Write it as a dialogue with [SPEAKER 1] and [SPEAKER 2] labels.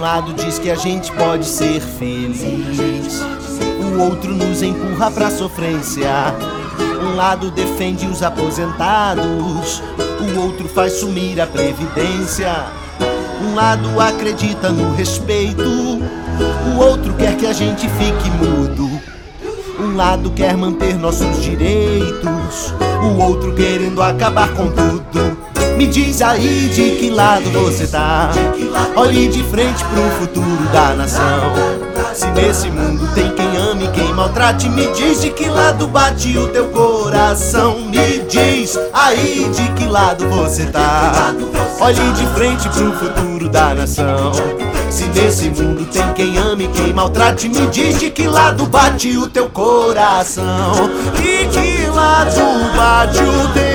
[SPEAKER 1] lado diz que a gente pode ser feliz, o outro nos empurra pra sofrência. Um lado defende os aposentados, o outro faz sumir a previdência. Um lado acredita no respeito, o outro quer que a gente fique mudo. Um lado quer manter nossos direitos, o outro querendo acabar com tudo. Me diz aí de que lado você tá. Olhe de frente pro futuro da nação. Se nesse mundo tem quem ame e quem maltrate, me diz de que lado bate o teu coração. Me diz aí de que lado você tá. Olhe de frente pro futuro da nação. Se nesse mundo tem quem ame e quem maltrate, me diz de que lado bate o teu coração. De que lado bate o teu?